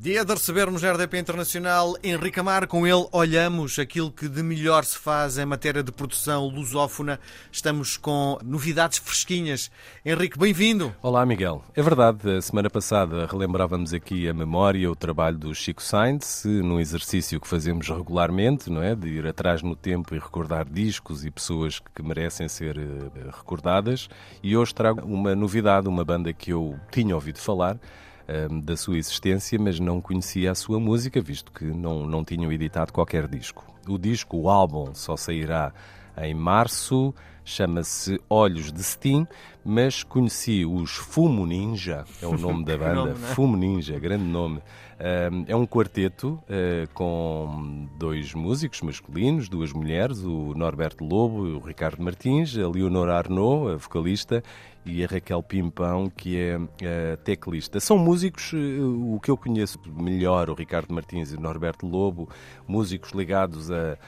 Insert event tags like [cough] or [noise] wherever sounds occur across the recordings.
Dia de recebermos a RDP Internacional Henrique Amar. Com ele olhamos aquilo que de melhor se faz em matéria de produção lusófona. Estamos com novidades fresquinhas. Henrique, bem-vindo. Olá, Miguel. É verdade, a semana passada relembrávamos aqui a memória, o trabalho do Chico Sainz, num exercício que fazemos regularmente, não é? De ir atrás no tempo e recordar discos e pessoas que merecem ser eh, recordadas. E hoje trago uma novidade, uma banda que eu tinha ouvido falar um, da sua existência, mas não conhecia a sua música, visto que não, não tinham editado qualquer disco. O disco, o álbum, só sairá em março, chama-se Olhos de Steam, mas conheci os Fumo Ninja, é o nome da [laughs] banda, nome, é? Fumo Ninja, grande nome. É um quarteto uh, com dois músicos masculinos, duas mulheres, o Norberto Lobo e o Ricardo Martins, a Leonor Arnaud, a vocalista, e a Raquel Pimpão, que é a teclista. São músicos, eh, o que eu conheço melhor, o Ricardo Martins e o Norberto Lobo, músicos ligados a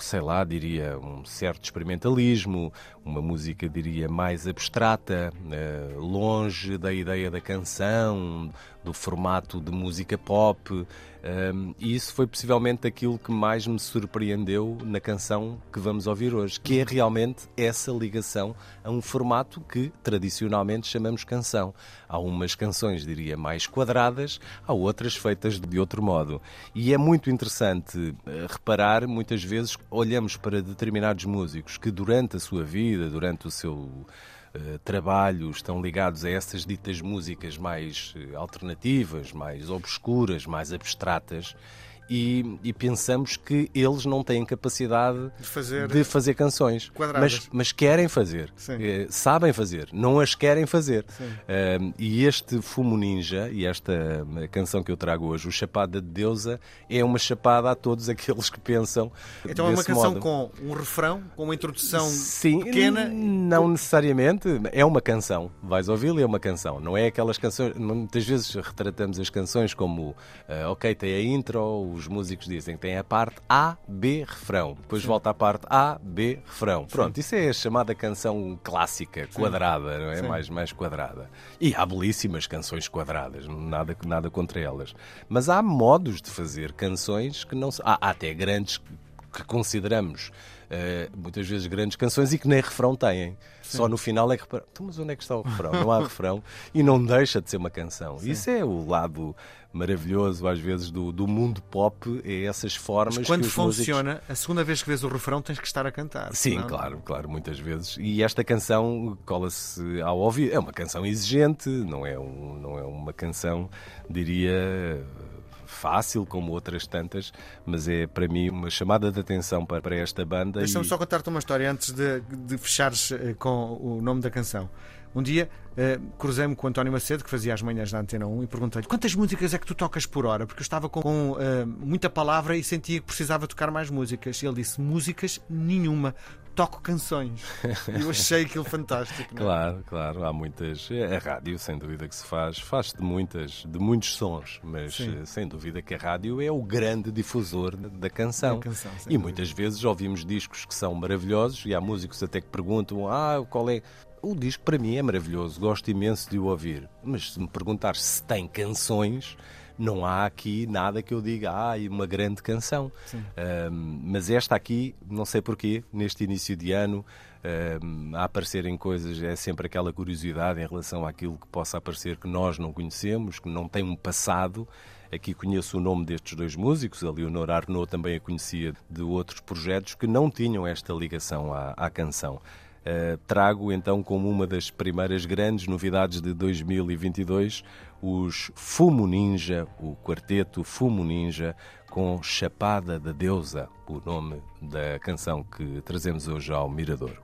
sei lá, diria, um certo experimentalismo, uma música, diria, mais abstrata, eh, longe da ideia da canção, do formato de música pop. Um, e isso foi possivelmente aquilo que mais me surpreendeu na canção que vamos ouvir hoje, que é realmente essa ligação a um formato que tradicionalmente chamamos canção. Há umas canções, diria, mais quadradas, há outras feitas de outro modo. E é muito interessante eh, reparar, muitas vezes, olhamos para determinados músicos que durante a sua vida, durante o seu eh, trabalhos estão ligados a essas ditas músicas mais eh, alternativas, mais obscuras, mais abstratas e, e, pensamos que eles não têm capacidade de fazer, de fazer canções, mas, mas, querem fazer, eh, sabem fazer, não as querem fazer. Uh, e este Fumo Ninja e esta eh, canção que eu trago hoje, o Chapada de Deusa, é uma chapada a todos aqueles que pensam. Então é uma canção modo. com um refrão, com uma introdução Sim, pequena? Não necessariamente, é uma canção. Vais ouvi-la, é uma canção. Não é aquelas canções. Muitas vezes retratamos as canções como, uh, ok, tem a intro, os músicos dizem que tem a parte A, B, refrão. Depois Sim. volta à parte A, B, refrão. Pronto, Sim. isso é a chamada canção clássica, quadrada, não é? Mais, mais quadrada. E há belíssimas canções quadradas, nada, nada contra elas. Mas há modos de fazer canções que não são. Há, há até grandes que consideramos uh, muitas vezes grandes canções e que nem refrão têm. Sim. Só no final é que repara, então, mas onde é que está o refrão? Não há refrão e não deixa de ser uma canção. Sim. Isso é o lado maravilhoso, às vezes, do, do mundo pop, é essas formas. Mas quando que funciona, músicos... a segunda vez que vês o refrão tens que estar a cantar. Sim, não? claro, claro, muitas vezes. E esta canção cola-se ao ouvido. É uma canção exigente, não é, um, não é uma canção, diria fácil, como outras tantas, mas é para mim uma chamada de atenção para, esta banda. Deixa-me e... só contar-te uma história antes de, de fechares eh, com o nome da canção. Um dia uh, cruzei-me com o António Macedo, que fazia as manhãs da Antena 1, e perguntei-lhe quantas músicas é que tu tocas por hora? Porque eu estava com, com uh, muita palavra e sentia que precisava tocar mais músicas. E ele disse: músicas nenhuma toco canções. E eu achei aquilo fantástico. É? Claro, claro, há muitas. A rádio, sem dúvida, que se faz, faz de muitas, de muitos sons, mas sim. Eh, sem dúvida que a rádio é o grande difusor da canção. canção e dúvida. muitas vezes ouvimos discos que são maravilhosos e há músicos até que perguntam: ah, qual é. O disco para mim é maravilhoso, gosto imenso de o ouvir. Mas se me perguntar se tem canções, não há aqui nada que eu diga, ah, uma grande canção. Um, mas esta aqui, não sei porquê, neste início de ano, um, a aparecerem coisas, é sempre aquela curiosidade em relação àquilo que possa aparecer que nós não conhecemos, que não tem um passado. Aqui conheço o nome destes dois músicos, a Leonor Arnaud também a conhecia de outros projetos que não tinham esta ligação à, à canção. Uh, trago então como uma das primeiras grandes novidades de 2022 os Fumo Ninja, o quarteto Fumo Ninja com Chapada da Deusa, o nome da canção que trazemos hoje ao Miradouro.